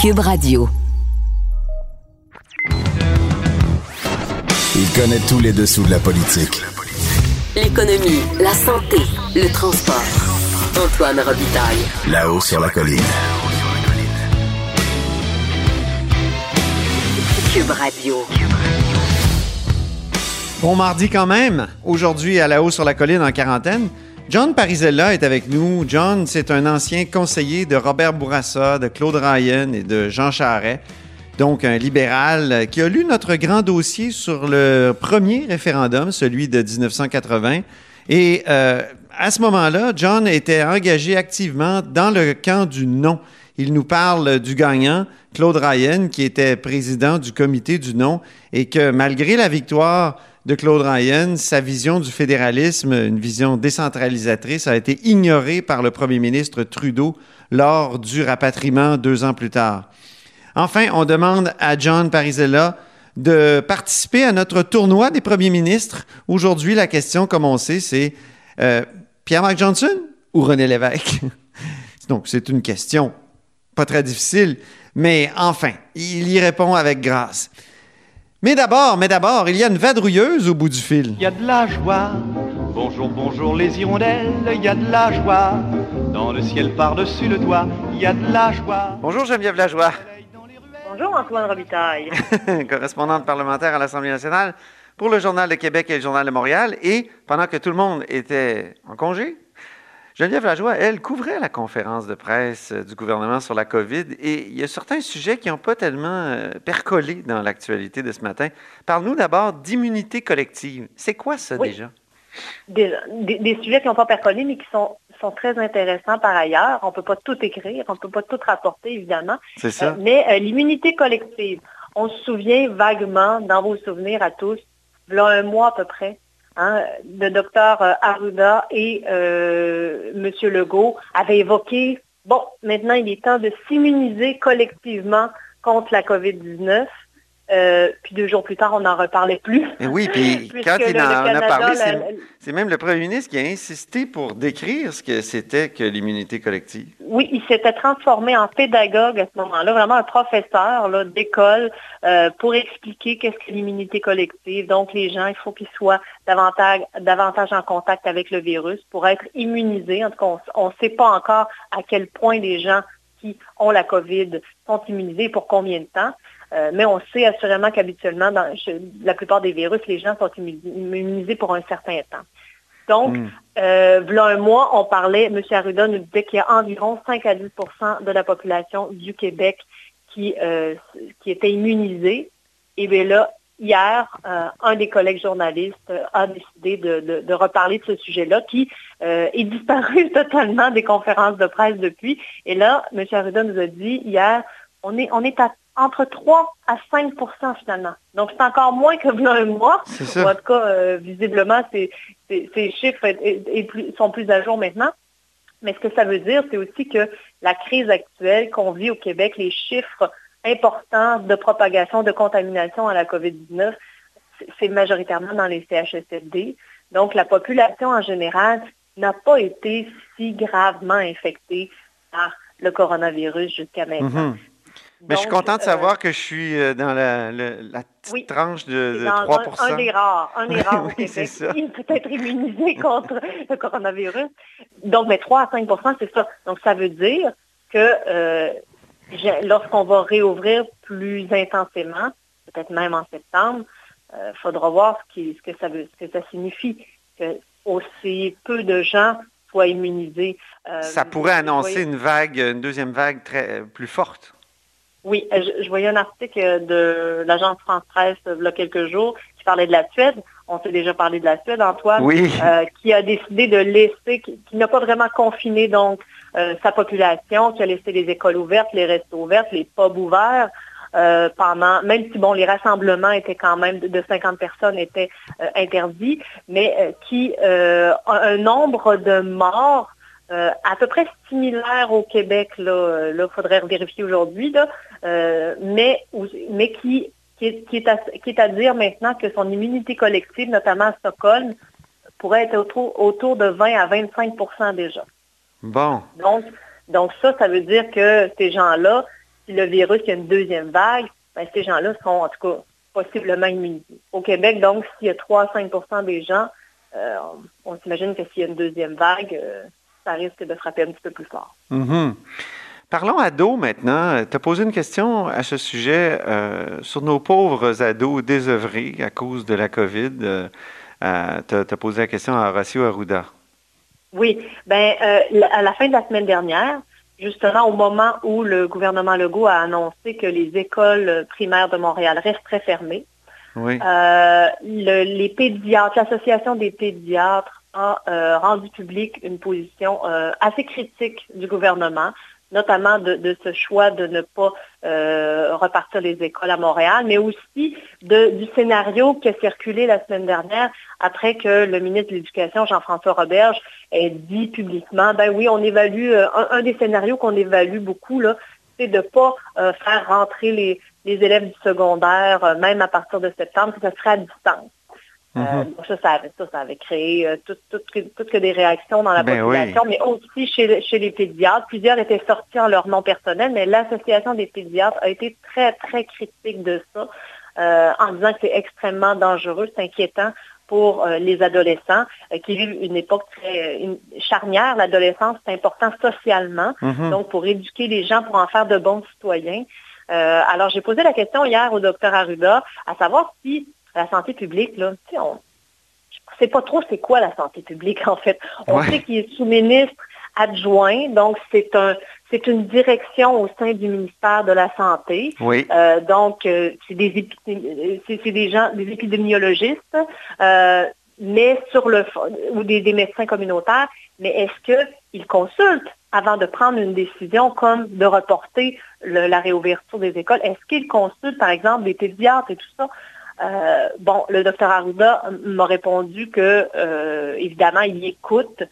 Cube Radio. Il connaît tous les dessous de la politique. L'économie, la santé, le transport. Antoine Robitaille. Là-haut sur la colline. Cube Radio. Bon mardi quand même. Aujourd'hui, à la haut sur la colline en quarantaine. John Parisella est avec nous. John, c'est un ancien conseiller de Robert Bourassa, de Claude Ryan et de Jean Charest. Donc, un libéral qui a lu notre grand dossier sur le premier référendum, celui de 1980. Et euh, à ce moment-là, John était engagé activement dans le camp du non. Il nous parle du gagnant, Claude Ryan, qui était président du comité du non, et que malgré la victoire de Claude Ryan, sa vision du fédéralisme, une vision décentralisatrice, a été ignorée par le premier ministre Trudeau lors du rapatriement deux ans plus tard. Enfin, on demande à John Parisella de participer à notre tournoi des premiers ministres. Aujourd'hui, la question, comme on sait, c'est euh, Pierre-Marc Johnson ou René Lévesque? Donc, c'est une question pas très difficile, mais enfin, il y répond avec grâce. Mais d'abord, mais d'abord, il y a une vadrouilleuse au bout du fil. Il y a de la joie. Bonjour, bonjour les hirondelles, il y a de la joie. Dans le ciel par-dessus le toit, il y a de la joie. Bonjour Geneviève Lajoie, Bonjour Antoine Robitaille. correspondante parlementaire à l'Assemblée nationale pour le Journal de Québec et le Journal de Montréal. Et pendant que tout le monde était en congé, Geneviève Lajoie, elle, couvrait la conférence de presse euh, du gouvernement sur la COVID et il y a certains sujets qui n'ont pas tellement euh, percolé dans l'actualité de ce matin. Parle-nous d'abord d'immunité collective. C'est quoi ça Oui. déjà? Des, des- des sujets qui n'ont pas percolé, mais qui sont, sont très intéressants par ailleurs. On ne peut pas tout écrire, on ne peut pas tout rapporter, évidemment. C'est ça? Euh, mais euh, l'immunité collective, on se souvient vaguement, dans vos souvenirs à tous, il y a un mois à peu près, hein, le docteur euh, Arruda et euh, M. Legault avaient évoqué, bon, maintenant il est temps de s'immuniser collectivement contre la COVID-19. Euh, puis deux jours plus tard, on n'en reparlait plus. Et oui, puis quand il en a parlé, c'est même le premier ministre qui a insisté pour décrire ce que c'était que l'immunité collective. Oui, il s'était transformé en pédagogue à ce moment-là, vraiment un professeur d'école euh, pour expliquer qu'est-ce que l'immunité collective. Donc, les gens, il faut qu'ils soient davantage, davantage en contact avec le virus pour être immunisés. En tout cas, on ne sait pas encore à quel point les gens qui ont la COVID sont immunisés et pour combien de temps. Euh, mais on sait assurément qu'habituellement, dans la plupart des virus, les gens sont immu- immunisés pour un certain temps. Donc, Mm. euh, v'là un mois, on parlait, M. Arruda nous disait qu'il y a environ 5 à 10% de la population du Québec qui, euh, qui était immunisée. Et bien là, hier, euh, un des collègues journalistes a décidé de, de- de reparler de ce sujet-là qui euh, est disparu totalement des conférences de presse depuis. Et là, M. Arruda nous a dit hier, on est, on est à entre 3 à 5% finalement. Donc, c'est encore moins que un mois. En tout cas, euh, visiblement, ces, ces- ces chiffres plus- sont plus à jour maintenant. Mais ce que ça veut dire, c'est aussi que la crise actuelle qu'on vit au Québec, les chiffres importants de propagation, de contamination à la COVID-19, c'est- majoritairement dans les CHSLD. Donc, la population en général n'a pas été si gravement infectée par le coronavirus jusqu'à maintenant. Mhm. Mais je suis content de euh, savoir que je suis euh, dans la, petite Oui. tranche de, de dans 3 un, un des rares, un des rares au Oui, c'est Québec qui peut être immunisé contre le coronavirus. Donc, mais 3 à 5% c'est ça. Donc, ça veut dire que euh, lorsqu'on va réouvrir plus intensément, peut-être même en septembre, il faudra voir ce, qui- ce que ça veut, ce que ça signifie que aussi peu de gens soient immunisés. Ça pourrait annoncer une vague, une deuxième vague très plus forte. Oui, euh, je, je voyais un article de l'agence France Presse euh, il y a quelques jours qui parlait de la Suède. On s'est déjà parlé de la Suède, Antoine, Oui. euh, qui a décidé de laisser, qui, qui n'a pas vraiment confiné donc euh, sa population, qui a laissé les écoles ouvertes, les restos ouverts, les pubs ouverts. euh, pendant, même si bon, les rassemblements étaient quand même de, de 50 personnes étaient euh, interdits, mais euh, qui euh, a un nombre de morts euh, à peu près similaire au Québec, là, il faudrait vérifier aujourd'hui, là, euh, mais, qui, qui, est, qui, est à, qui est à dire maintenant que son immunité collective, notamment à Stockholm, pourrait être autour, autour de 20 à 25% déjà. Bon. Donc, donc ça, ça veut dire que ces gens-là, si le virus, il y a une deuxième vague, ben, ces gens-là seront en tout cas possiblement immunisés. Au Québec, donc, s'il y a 3 à 5% des gens, euh, on, s'imagine que s'il y a une deuxième vague, euh, ça risque de frapper un petit peu plus fort. Mm-hmm. Parlons ados maintenant. Tu as posé une question à ce sujet sur nos pauvres ados désœuvrés à cause de la COVID. tu as, posé la question à Horacio Arruda. Oui. Ben, à la fin de la semaine dernière, justement au moment où le gouvernement Legault a annoncé que les écoles primaires de Montréal resteraient fermées. Euh, les pédiatres, l'Association des pédiatres a euh, rendu public une position euh, assez critique du gouvernement notamment de, ce choix de ne pas euh, repartir les écoles à Montréal, mais aussi du scénario qui a circulé la semaine dernière après que le ministre de l'Éducation, Jean-François Roberge, ait dit publiquement, ben oui, on évalue, un, des scénarios qu'on évalue beaucoup, là, c'est de ne pas faire rentrer les, les, élèves du secondaire, même à partir de septembre, que ce serait à distance. Euh, mm-hmm. ça, ça, avait, créé euh, toutes que des réactions dans la ben population, mais aussi chez, chez les pédiatres. Plusieurs étaient sortis en leur nom personnel, mais l'Association des pédiatres a été très, très critique de ça, euh, en disant que c'est extrêmement dangereux, c'est inquiétant pour les adolescents qui vivent une époque très charnière. L'adolescence, c'est important socialement, mm-hmm. donc pour éduquer les gens, pour en faire de bons citoyens. alors, j'ai posé la question hier au docteur Arruda, à savoir si la santé publique, là, on ne sait pas trop c'est quoi la santé publique, en fait. On sait qu'il est sous-ministre adjoint, donc c'est un c'est une direction au sein du ministère de la Santé. Oui. Euh, donc, euh, c'est des, c'est, des gens, des épidémiologistes, euh, mais sur le ou des, des, médecins communautaires, mais est-ce qu'ils consultent avant de prendre une décision comme de reporter la réouverture des écoles? Est-ce qu'ils consultent, par exemple, des pédiatres et tout ça? Euh, bon, le docteur Arruda m'a répondu que, euh, évidemment, il écoute,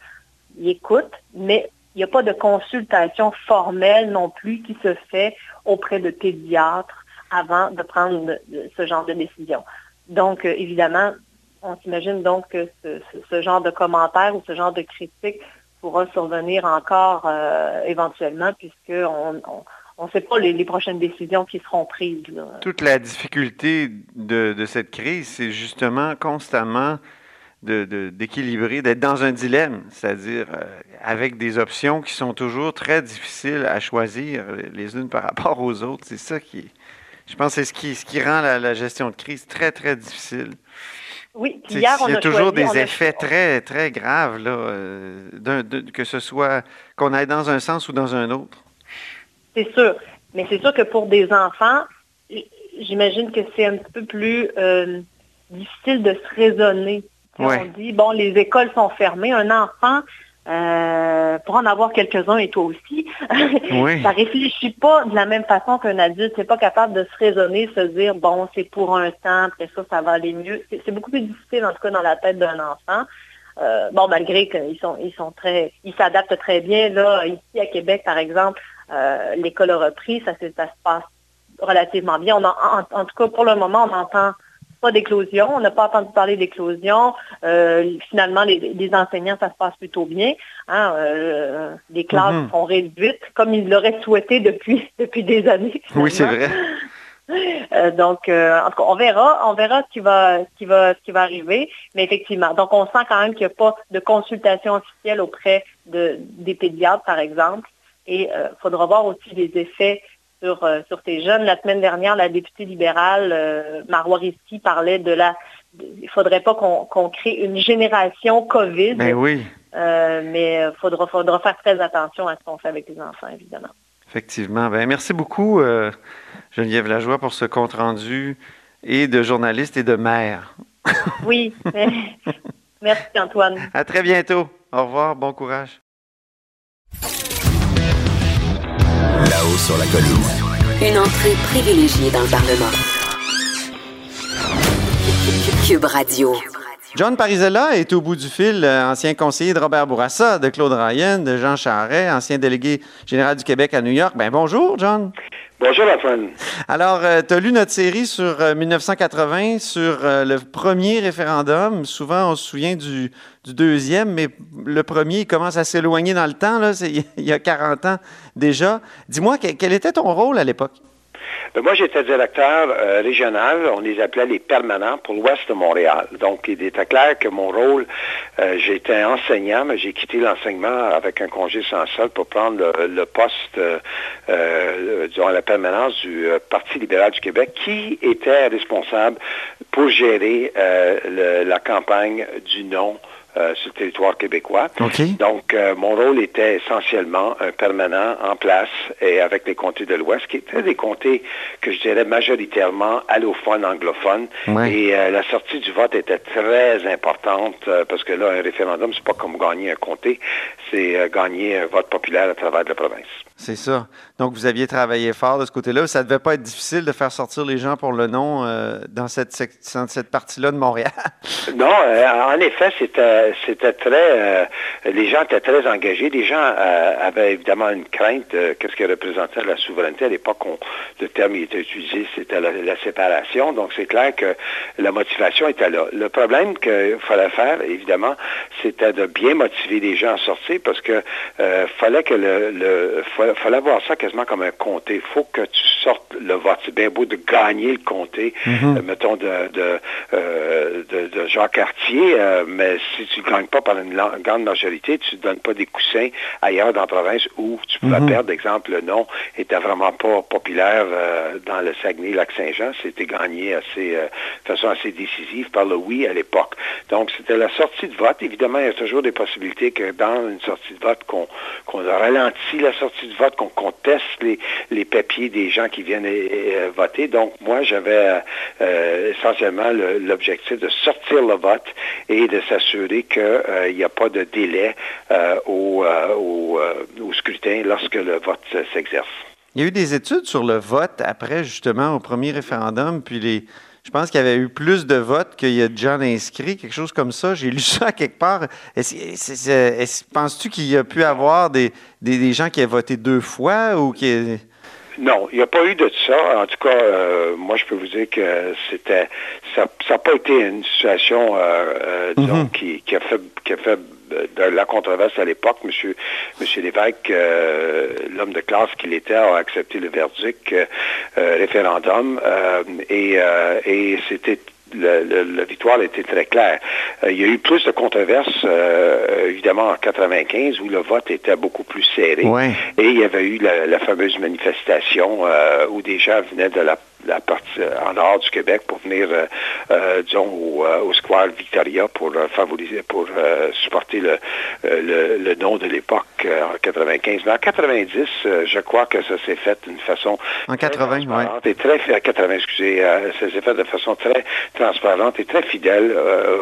il écoute, mais il n'y a pas de consultation formelle non plus qui se fait auprès de pédiatres avant de prendre ce genre de décision. Donc, euh, évidemment, on s'imagine donc que ce, genre de commentaires ou ce genre de critique pourra survenir encore éventuellement, puisqu'on on, on ne sait pas les, prochaines décisions qui seront prises. Toute la difficulté de, cette crise, c'est justement constamment d'équilibrer, d'être dans un dilemme, c'est-à-dire euh, avec des options qui sont toujours très difficiles à choisir les unes par rapport aux autres. C'est ça qui, je pense, c'est ce qui, ce qui rend la, gestion de crise très, très difficile. Oui, hier, on Il y a, toujours des effets très, très graves, là, euh, que ce soit qu'on aille dans un sens ou dans un autre. C'est sûr. Mais c'est sûr que pour des enfants, j'imagine que c'est un petit peu plus euh, difficile de se raisonner. On dit, bon, les écoles sont fermées. Un enfant, euh, pour en avoir quelques-uns et toi aussi, oui. ça réfléchit pas de la même façon qu'un adulte. C'est pas capable de se raisonner, se dire, bon, c'est pour un temps, après ça, ça va aller mieux. C'est beaucoup plus difficile, en tout cas, dans la tête d'un enfant. Euh, bon, malgré qu'ils sont, ils sont très, ils s'adaptent très bien. Là, ici à Québec, par exemple, euh, l'école a repris, ça, ça, se passe relativement bien. On en, tout cas, pour le moment, on n'entend pas d'éclosion. On n'a pas entendu parler d'éclosion. Euh, finalement, les, enseignants, ça se passe plutôt bien. Hein. Euh, les classes mhm. sont réduites comme ils l'auraient souhaité depuis, depuis des années. Oui, c'est vrai. donc, en tout cas, on verra, on verra ce qui va, ce qui va, ce qui va arriver. Mais effectivement, donc on sent quand même qu'il n'y a pas de consultation officielle auprès de, des pédiatres, par exemple. Et il euh, faudra voir aussi les effets sur, euh, sur ces jeunes. La semaine dernière, la députée libérale, euh, Marois parlait de la... Il ne faudrait pas qu'on crée une génération COVID. Ben oui. mais il faudra, faudra faire très attention à ce qu'on fait avec les enfants, évidemment. Effectivement. Ben, merci beaucoup, Geneviève Lajoie, pour ce compte-rendu et de journaliste et de mère. oui. Merci, Antoine. À très bientôt. Au revoir. Bon courage. Là-haut sur la colline. Une entrée privilégiée dans le Parlement. Cube Radio. John Parizella est au bout du fil, euh, ancien conseiller de Robert Bourassa, de Claude Ryan, de Jean Charret, ancien délégué général du Québec à New York. Ben bonjour, John. Bonjour. Alors, tu as lu notre série sur 1980, sur le premier référendum. Souvent, on se souvient du, du deuxième, mais le premier commence à s'éloigner dans le temps. Là. il y a 40 ans déjà. Dis-moi, quel était ton rôle à l'époque? Ben, moi, j'étais directeur euh, régional. On les appelait les permanents pour l'ouest de Montréal. Donc, il était clair que mon rôle, euh, j'étais enseignant, mais j'ai quitté l'enseignement avec un congé sans sol pour prendre le, poste, euh, durant la permanence du Parti libéral du Québec, qui était responsable pour gérer la campagne du non euh, sur le territoire québécois. Donc, euh, mon rôle était essentiellement un permanent en place et avec les comtés de l'Ouest, qui étaient des comtés que je dirais majoritairement allophones, anglophones. Et euh, la sortie du vote était très importante parce que là, un référendum, c'est pas comme gagner un comté, c'est gagner un vote populaire à travers la province. C'est ça. Donc, vous aviez travaillé fort de ce côté-là. Ça ne devait pas être difficile de faire sortir les gens pour le nom dans cette, cette partie-là de Montréal. non, en effet, c'était euh, très, euh, les gens étaient très engagés. Les gens euh, avaient évidemment une crainte. Qu'est-ce que représentait la souveraineté à l'époque Le terme qui était utilisé, c'était la, séparation. Donc c'est clair que la motivation était là. Le problème qu'il fallait faire, évidemment, c'était de bien motiver les gens à sortir parce que fallait que le, voir ça quasiment comme un comté. Il faut que tu sortes le vote. C'est bien beau de gagner le comté, mm-hmm. mettons de de, de, de Jacques Cartier, mais si tu ne gagnes pas par une grande majorité, tu ne donnes pas des coussins ailleurs dans la province où tu pourrais mhm. perdre. Exemple, le nom était vraiment pas populaire euh, dans le Saguenay-Lac-Saint-Jean. C'était gagné assez, euh, de façon assez décisive par le oui à l'époque. Donc, c'était la sortie de vote. Évidemment, il y a toujours des possibilités que dans une sortie de vote, qu'on ralentit la sortie de vote, qu'on conteste les, les papiers des gens qui viennent euh, voter. Donc, moi, j'avais essentiellement l'objectif de sortir le vote et de s'assurer qu'il euh, n'y a pas de délai euh, euh, au, scrutin lorsque le vote s'exerce. Il y a eu des études sur le vote après, justement, au premier référendum, puis les, je pense qu'il y avait eu plus de votes qu'il y a de gens inscrits, quelque chose comme ça. J'ai lu ça quelque part. Penses-tu qu'il y a pu avoir des, des, gens qui aient voté deux fois ou qui... Non, il n'y a pas eu de ça. En tout cas, euh, moi, je peux vous dire que c'était, ça n'a pas été une situation, euh, euh, mhm. qui, a fait, qui a fait de la controverse à l'époque. Monsieur, Monsieur Lévesque, l'homme de classe qu'il était, a accepté le verdict référendum et, et c'était la victoire était très claire. Euh, il y a eu plus de controverses, euh, évidemment, en 95, où le vote était beaucoup plus serré. Et il y avait eu la, fameuse manifestation euh, où des gens venaient de la la partie euh, en nord du Québec pour venir, euh, euh, disons, au, au, Square Victoria pour favoriser, pour supporter le, le, nom de l'époque en 95. Mais en 90, je crois que ça s'est fait d'une façon en 80, oui. et très 80, excusez, ça s'est fait de façon très transparente et très fidèle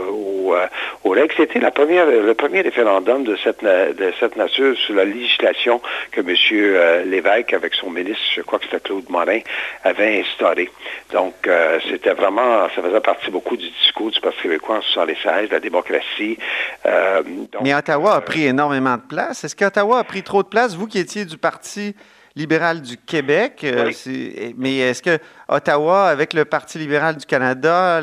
aux, aux, règles. C'était la première, le premier référendum de cette de cette nature sur la législation que M. Lévesque, avec son ministre, je crois que c'était Claude Morin, avait instauré donc, euh, c'était vraiment, ça faisait partie beaucoup du discours du Parti québécois en 76, la démocratie. Euh, Mais Ottawa a pris énormément de place. Est-ce qu'Ottawa a pris trop de place, vous qui étiez du Parti libéral du Québec? Euh, mais est-ce que Ottawa, avec le Parti libéral du Canada,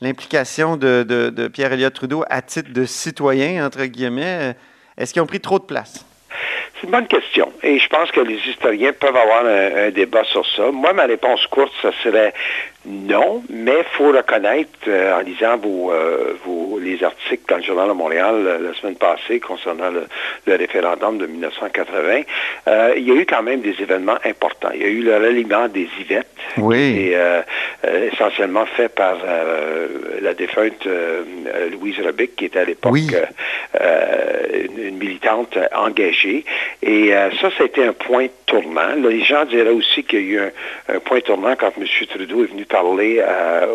l'implication de, Pierre Elliott Trudeau à titre de citoyen, entre guillemets, est-ce qu'ils ont pris trop de place? C'est une bonne question. Et je pense que les historiens peuvent avoir un, débat sur ça. Moi, ma réponse courte, ça serait non, mais il faut reconnaître, euh, en lisant vos, euh, vos, les articles dans le Journal de Montréal euh, la semaine passée concernant le, référendum de 1980, il y a eu quand même des événements importants. Il y a eu le ralliement des Yvettes, oui. qui essentiellement fait par la défunte Louise Rebic, qui était à l'époque une, militante engagée. Et ça, c'était un point tournant. les gens diraient aussi qu'il y a eu un, un point tournant quand M. Trudeau est venu parlé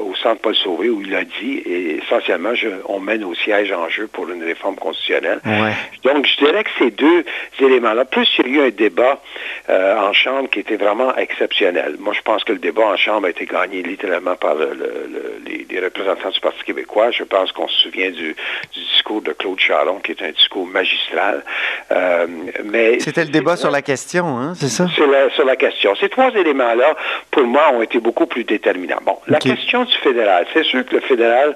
au Centre Paul Sauvé où il a dit, et essentiellement, on mène au siège en jeu pour une réforme constitutionnelle. Donc, je dirais que ces deux éléments-là, plus il y a eu un débat en Chambre qui était vraiment exceptionnel. Moi, je pense que le débat en Chambre a été gagné littéralement par les, représentants du Parti québécois. Je pense qu'on se souvient du, discours de Claude Charon, qui est un discours magistral. mais C'était le débat sur la question, hein, c'est ça? sur la question. Ces trois éléments-là, pour moi, ont été beaucoup plus déterminants. Bon, la question du fédéral. C'est sûr que le fédéral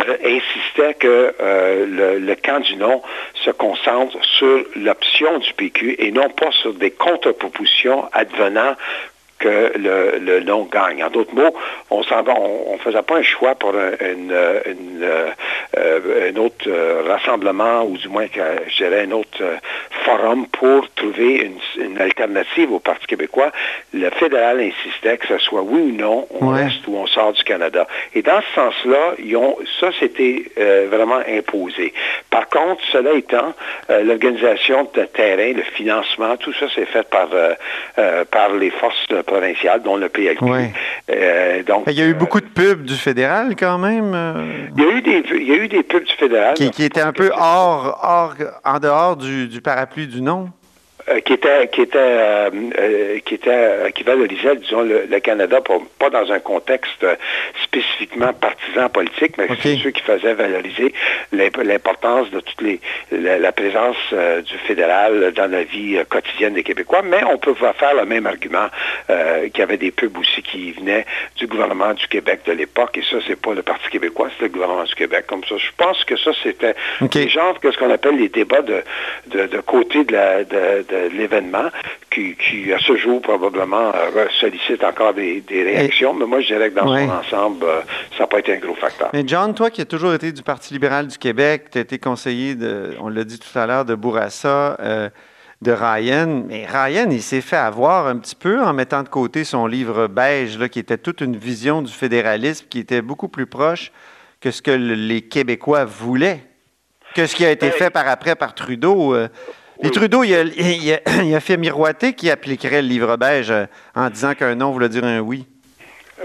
euh, insistait que euh, le, le, camp du non se concentre sur l'option du PQ et non pas sur des contre-propositions advenant que le, le non gagne. En d'autres mots, on ne faisait pas un choix pour un, une, euh, autre euh, rassemblement ou du moins, je dirais, un autre euh, forum pour trouver une, alternative au Parti québécois. Le fédéral insistait que ce soit oui ou non, on reste ou on sort du Canada. Et dans ce sens-là, ça, c'était vraiment imposé. Par contre, cela étant, l'organisation de terrain, le financement, tout ça, c'est fait par, par les forces provinciales, dont le PLQ. donc, il y a eu beaucoup de pubs du fédéral quand même. Il, y a eu des, il y a eu des pubs du fédéral. Qui, qui étaient un peu hors, hors, en dehors du, du parapluie du nom. Euh, qui était qui était euh, euh, qui était qui valorisait disons le, Canada pas dans un contexte spécifiquement partisan politique mais c'est ceux qui faisaient valoriser l'importance de toute les la, présence du fédéral dans la vie quotidienne des Québécois. Mais on peut faire le même argument qu'il y avait des pubs aussi qui venaient du gouvernement du Québec de l'époque et ça c'est pas le Parti québécois c'est le gouvernement du Québec. Comme ça je pense que ça c'était okay. genre que ce qu'on appelle les débats de de, côté de la de l'événement qui, à ce jour, probablement euh, sollicite encore des, réactions. mais moi, je dirais que dans son ensemble, euh, ça n'a pas été un gros facteur. Mais John, toi qui as toujours été du Parti libéral du Québec, tu as été conseiller, de, on l'a dit tout à l'heure, de Bourassa. Euh, de Ryan. Mais Ryan, il s'est fait avoir un petit peu en mettant de côté son livre beige, là, qui était toute une vision du fédéralisme qui était beaucoup plus proche que ce que les Québécois voulaient, que ce qui a été ben, fait par après par Trudeau. Et Trudeau, il a, fait miroiter qu'il appliquerait le livre beige euh, en disant qu'un non voulait dire un oui.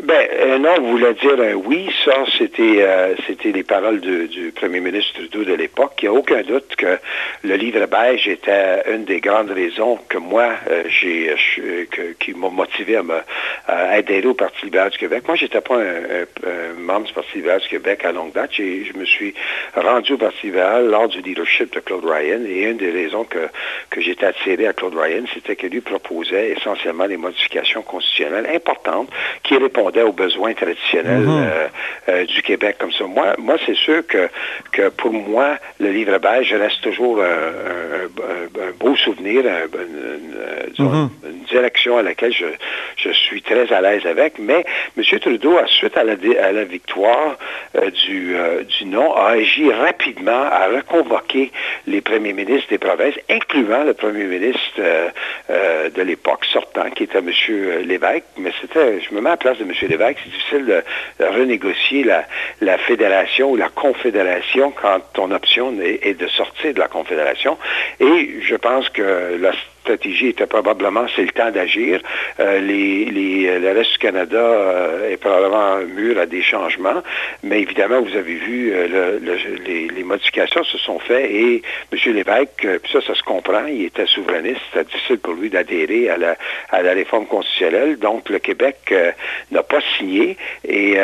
Ben, euh, non, vous voulez dire un oui. Ça, c'était euh, c'était les paroles du premier ministre Trudeau de l'époque. Il n'y a aucun doute que le livre beige était une des grandes raisons que moi, euh, j'ai qui m'a motivé à me adhérer au Parti libéral du Québec. Moi, j'étais pas un, membre du Parti libéral du Québec à longue date. Je me suis rendu au Parti libéral lors du leadership de Claude Ryan. Et une des raisons que, que j'étais attiré à Claude Ryan, c'était que lui proposait essentiellement des modifications constitutionnelles importantes qui aux besoins traditionnels mhm. euh, euh, du Québec comme ça. Moi, moi c'est sûr que, que pour moi, le livre beige reste toujours un, beau souvenir, mhm. une, direction à laquelle je, je suis très à l'aise avec. Mais M. Trudeau, à suite à la, à la victoire euh, du, du non, a agi rapidement à reconvoquer les premiers ministres des provinces, incluant le premier ministre de l'époque sortant, qui était M. Lévesque. Mais c'était, je me mets à la place de M. Lévesque, c'est difficile de, renégocier la, fédération ou la confédération quand ton option est, de sortir de la confédération. Et je pense que la stratégie était probablement c'est le temps d'agir. Euh, les, les, le reste du Canada euh, est probablement mûr à des changements, mais évidemment, vous avez vu, euh, les, les, modifications se sont faites et M. Lévesque, puis ça, ça se comprend, il était souverainiste, c'était difficile pour lui d'adhérer à la, à la réforme constitutionnelle, donc le Québec n'a pas signé. Et,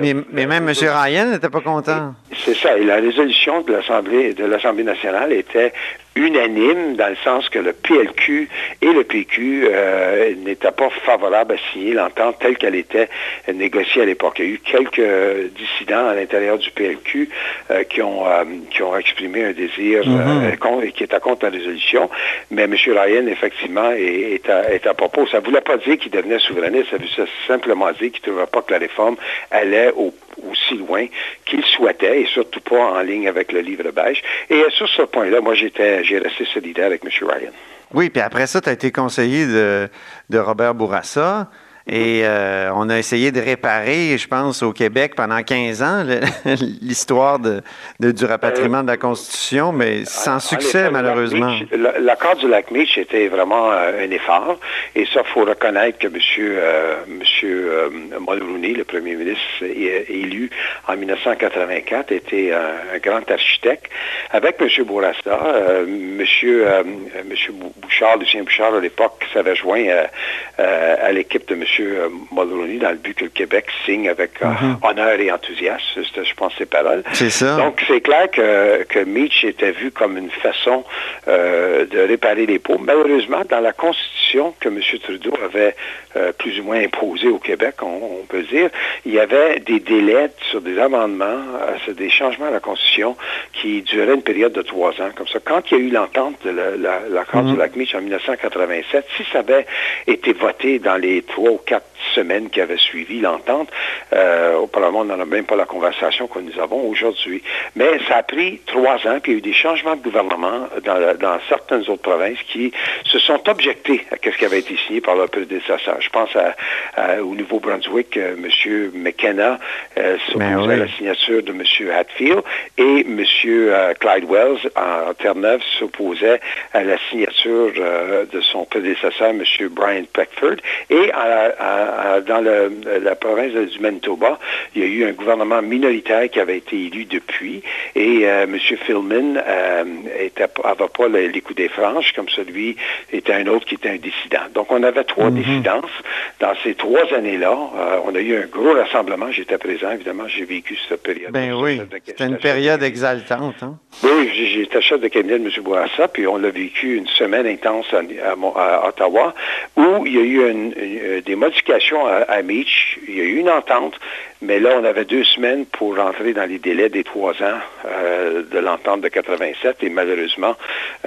mais, mais, même M. Ryan n'était pas content. C'est ça, et la résolution de l'Assemblée de l'Assemblée nationale était unanime dans le sens que le PLQ et le PQ euh, n'étaient pas favorables à signer l'entente telle qu'elle était négociée à l'époque. Il y a eu quelques dissidents à l'intérieur du PLQ euh, qui, ont, euh, qui ont exprimé un désir mm-hmm. qui était contre la résolution, mais M. Ryan, effectivement, est, à, propos. Ça ne voulait pas dire qu'il devenait souverainiste, ça voulait simplement dire qu'il ne trouvait pas que la réforme allait aussi loin qu'il souhaitait et surtout pas en ligne avec le livre beige. Et sur ce point-là, moi, j'étais j'ai resté solidaire avec M. Ryan. Oui, puis après ça, tu as été conseiller de, Robert Bourassa. Et euh, on a essayé de réparer, je pense, au Québec pendant 15 ans, l'histoire de, du rapatriement de la Constitution, mais sans succès, malheureusement. L'accord du lac Meach était vraiment euh, un effort. Et ça, il faut reconnaître que M. Euh, monsieur, Mulroney, le premier ministre élu en 1984, était un, grand architecte. Avec M. Bourassa, M. Monsieur, Bouchard, Lucien Bouchard, à l'époque, s'avait joint à l'équipe de M. M. Mulroney dans le but que le Québec signe avec euh, mhm. honneur et enthousiasme. je pense, ces paroles. C'est ça. Donc, c'est clair que, que Meach était vu comme une façon euh, de réparer les pots. Malheureusement, dans la Constitution que M. Trudeau avait euh, plus ou moins imposée au Québec, on, peut dire, il y avait des délais sur des amendements, sur des changements à la Constitution qui duraient une période de trois ans. Comme ça, quand il y a eu l'entente de l'accord du mhm. lac Meach en 1987, si ça avait été voté dans les trois ou quatre semaines qui avaient suivi l'entente. Euh, au Parlement, on n'en a même pas la conversation que nous avons aujourd'hui. Mais ça a pris trois ans, puis il y a eu des changements de gouvernement dans, certaines autres provinces qui se sont objectés à ce qui avait été signé par leur prédécesseur. Je pense au Nouveau-Brunswick, euh, M. McKenna euh, s'opposait ben à la signature de M. Hatfield et M. Euh, Clyde Wells en Terre-Neuve s'opposait à la signature de son prédécesseur, M. Brian Peckford. Et dans la province du Manitoba, il y a eu un gouvernement minoritaire qui avait été élu depuis et euh, M. Philman n'avait euh, pas les, coups des franches, comme celui était un autre qui était un dissident. Donc on avait trois mhm. dissidences. Dans ces trois années-là, euh, on a eu un gros rassemblement. J'étais présent, évidemment, j'ai vécu cette période. Ben oui, c'était une période exaltante. Hein? Oui, j'étais chef de cabinet de M. Bourassa, puis on l'a vécu une semaine intense à, Ottawa, où il y a eu des modifications à, à Meach. Il y a eu une entente mais là, on avait deux semaines pour rentrer dans les délais des trois ans euh, de l'entente de 87 et malheureusement,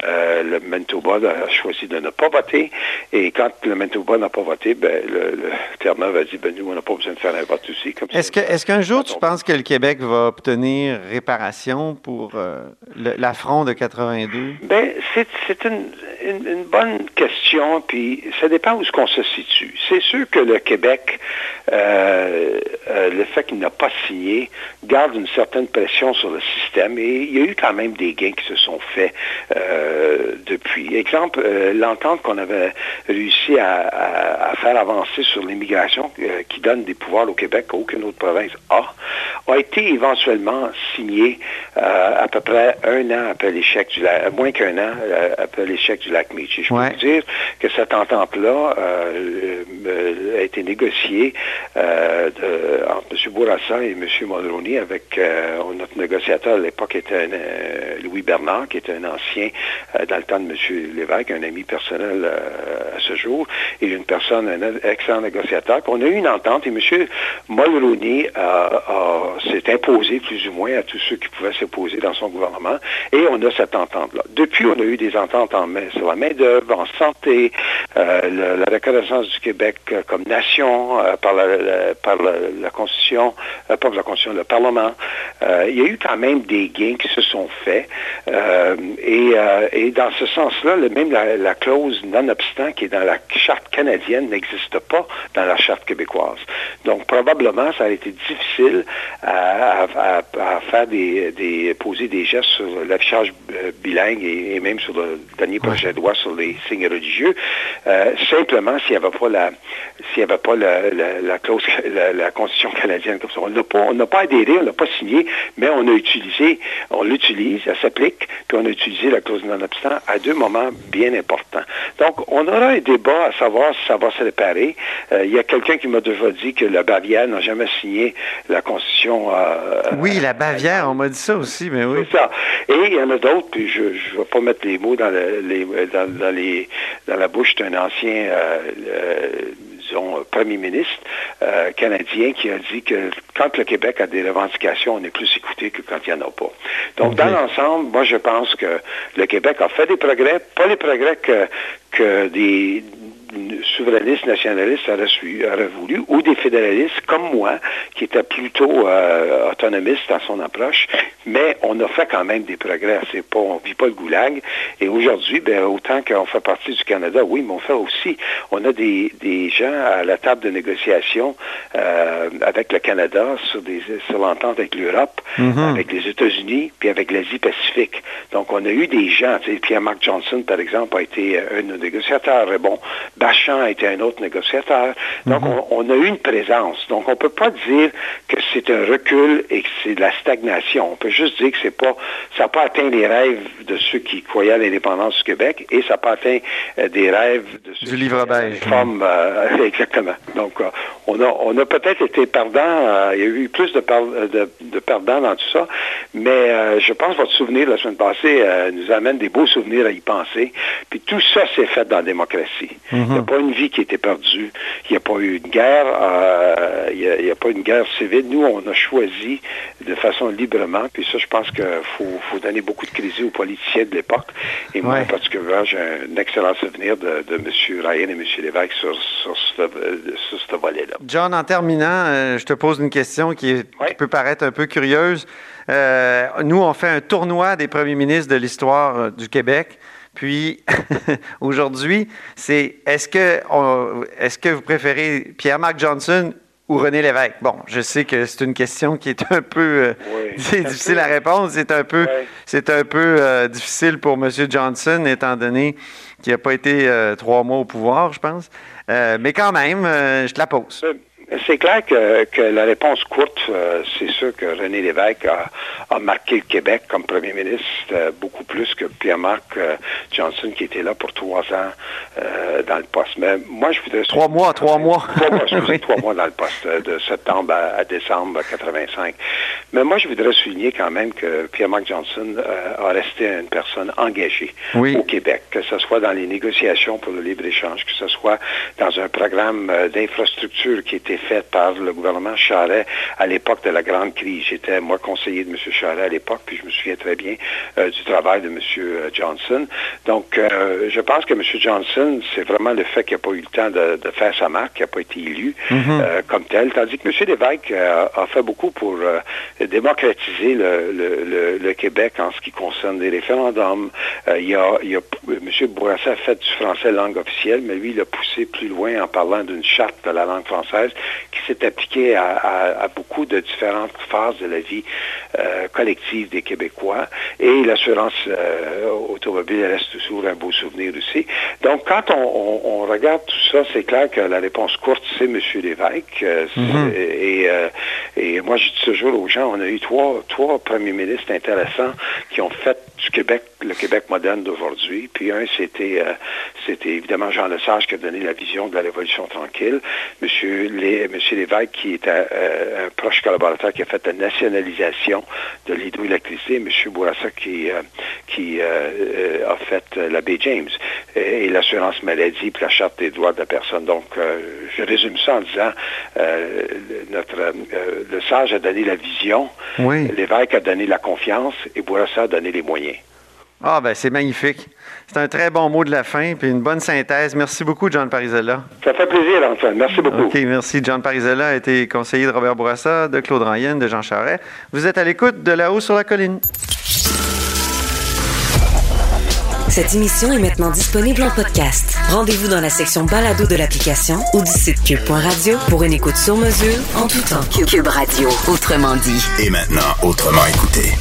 euh, le Manitoba a choisi de ne pas voter. Et quand le Manitoba n'a pas voté, ben, le, le Terre-Neuve a dit, ben, nous, on n'a pas besoin de faire un vote aussi. Est-ce est qu'un jour, tu penses que le Québec va obtenir réparation pour euh, l'affront de 82? Ben, c'est une, une, bonne question, puis ça dépend où ce qu'on se situe. C'est sûr que le Québec, le le fait qu'il n'a pas signé garde une certaine pression sur le système et il y a eu quand même des gains qui se sont faits euh, depuis. Exemple, euh, l'entente qu'on avait réussi à, faire avancer sur l'immigration euh, qui donne des pouvoirs au Québec qu'aucune autre province a, a été éventuellement signée à peu près un an après l'échec du lac, moins qu'un an après l'échec du lac Meach. je peux vous dire que cette entente-là a été négociée entre M. Bourassa et M. Mulroney avec euh, notre négociateur à l'époque était euh, Louis Bernard, qui était un ancien euh, dans le temps de M. Lévesque, un ami personnel à ce jour, et une personne, un excellent négociateur. On a eu une entente et M. Mulroney s'est imposé plus ou moins à tous ceux qui pouvaient s'opposer dans son gouvernement, et on a cette entente-là. Depuis, on a eu des ententes en main, sur la main-d'œuvre, en santé, la, reconnaissance du Québec comme nation par la, par la Constitution euh, pas la Constitution, le Parlement. Euh, il y a eu quand même des gains qui se sont faits. Euh, et, dans ce sens-là, même la, clause non-obstant qui est dans la charte canadienne n'existe pas dans la charte québécoise. Donc, probablement, ça a été difficile à, faire des, poser des gestes sur l'affichage bilingue et, même sur le dernier projet de loi sur les signes religieux. simplement, s'il n'y avait pas la, s'il n'y avait pas la, clause, la Constitution canadienne on n'a pas, on n'a pas adhéré, on n'a pas signé, mais on a utilisé, on l'utilise, elle s'applique, puis on a utilisé la clause non-obstant à deux moments bien importants. Donc, on aura un débat à savoir si ça va se réparer. Euh, il y a quelqu'un qui m'a déjà dit que la Bavière n'a jamais signé la Constitution. Euh, oui, la Bavière, on m'a dit ça aussi, mais oui. C'est ça. Et il y en a d'autres, puis je ne vais pas mettre les mots dans, les, dans, les, dans la bouche d'un ancien euh, disons, premier ministre euh, canadien qui a dit que quand le Québec a des revendications, on est plus écouté que quand il n'y en a pas. Donc, dans l'ensemble, moi, je pense que le Québec a fait des progrès, pas les progrès que, que des souverainistes, nationalistes auraient, auraient, voulu, ou des fédéralistes comme moi, qui étaient plutôt euh, autonomistes dans son approche, mais on a fait quand même des progrès. C'est pas, on vit pas le goulag. Et aujourd'hui, ben, autant qu'on fait partie du Canada, oui, mais on fait aussi, on a des, des gens à la table de négociation euh, avec le Canada sur, des, sur l'entente avec l'Europe, Mhm. avec les États-Unis, puis avec l'Asie-Pacifique. Donc, on a eu des gens, Pierre-Marc Johnson, par exemple, a été euh, un de nos négociateurs. Et bon, Bachand a été un autre négociateur. Donc, on, on a eu une présence. Donc, on ne peut pas dire que c'est un recul et que c'est de la stagnation. On peut juste dire que c'est pas, ça n'a pas atteint les rêves de ceux qui croyaient à l'indépendance du Québec et ça n'a pas atteint euh, des rêves de ceux Du qui livre beige. euh, exactement. Donc, euh, on a, on a peut-être été perdants. il y a eu plus de, per- de, de perdants dans tout ça. Mais je pense que votre souvenir de la semaine passée nous amène des beaux souvenirs à y penser. Puis tout ça s'est fait dans la démocratie. Il n'y a pas une vie qui a été perdue. Il n'y a pas eu une guerre. euh, il n'y a, il a pas une guerre civile. Nous, on a choisi de façon librement. Puis ça, je pense qu'il faut, faut donner beaucoup de crédit aux politiciens de l'époque. Et moi, Ouais. particulièrement, j'ai un excellent souvenir de, de M. Ryan et M. Lévesque sur, sur ce, euh, sur ce volet-là. John, en terminant, euh, je te pose une question qui, est- Oui. qui peut paraître un peu curieuse. Euh, nous, on fait un tournoi des premiers ministres de l'histoire du Québec. Puis, aujourd'hui, c'est est-ce que, on- est-ce que vous préférez Pierre-Marc Johnson ou René Lévesque? Bon, je sais que c'est une question qui est un peu euh, Oui. c'est difficile à répondre. C'est un peu, Oui. c'est un peu euh, difficile pour M. Johnson, étant donné qu'il n'a pas été euh, trois mois au pouvoir, je pense. Mais quand même, je te la pose. C'est clair que, que la réponse courte, euh, c'est sûr que René Lévesque a, a marqué le Québec comme premier ministre euh, beaucoup plus que Pierre-Marc euh, Johnson qui était là pour trois ans euh, dans le poste. Mais moi, je voudrais... Trois mois, trois mois. Trois mois, Oui. trois mois dans le poste, euh, de septembre à, à décembre 85. Mais moi, je voudrais souligner quand même que Pierre-Marc Johnson euh, a resté une personne engagée Oui. au Québec, que ce soit dans les négociations pour le libre-échange, que ce soit dans un programme d'infrastructure qui était fait par le gouvernement Charret à l'époque de la grande crise. J'étais, moi, conseiller de M. Charret à l'époque, puis je me souviens très bien euh, du travail de M. Johnson. Donc, euh, je pense que M. Johnson, c'est vraiment le fait qu'il n'a pas eu le temps de, de faire sa marque, qu'il n'a pas été élu euh, comme tel, tandis que M. Lévesque euh, a fait beaucoup pour euh, démocratiser le, le- le- le Québec en ce qui concerne les référendums. Euh, il y a, il y a- M. Bourassa a fait du français langue officielle, mais lui, il a poussé plus loin en parlant d'une charte de la langue française qui s'est appliquée à, à- à beaucoup de différentes phases de la vie euh, collective des Québécois. Et l'assurance euh, automobile reste toujours un beau souvenir aussi. Donc, quand on, on- on regarde tout ça, c'est clair que la réponse courte, c'est M. Lévesque. Euh, c'est- et, et moi, je dis toujours aux gens, on a eu trois, trois premiers ministres intéressants qui ont fait du Québec le Québec moderne d'aujourd'hui. Puis un, c'était c'était évidemment Jean Lesage qui a donné la vision de la Révolution tranquille. Monsieur, Lé, Monsieur Lévesque, qui est un, euh, un proche collaborateur qui a fait la nationalisation de l'hydroélectricité. Monsieur Bourassa qui, euh, qui euh, a fait la baie James et, et l'assurance maladie puis la charte des droits de la personne. Donc, je résume ça en disant le- notre le sage a donné la vision, Oui. l'évêque a donné la confiance et Bourassa a donné les moyens. Ah, ben c'est magnifique. C'est un très bon mot de la fin, puis une bonne synthèse. Merci beaucoup, John Parizella. Ça fait plaisir, Antoine. Merci beaucoup. OK, merci. John Parizella a été conseiller de Robert Bourassa, de Claude Ryan, de Jean Charest. Vous êtes à l'écoute de là-haut sur la colline. Cette émission est maintenant disponible en podcast. Rendez-vous dans la section balado de l'application ou du site cube.radio pour une écoute sur mesure en tout temps. Cube Radio, autrement dit. Et maintenant, autrement écouté.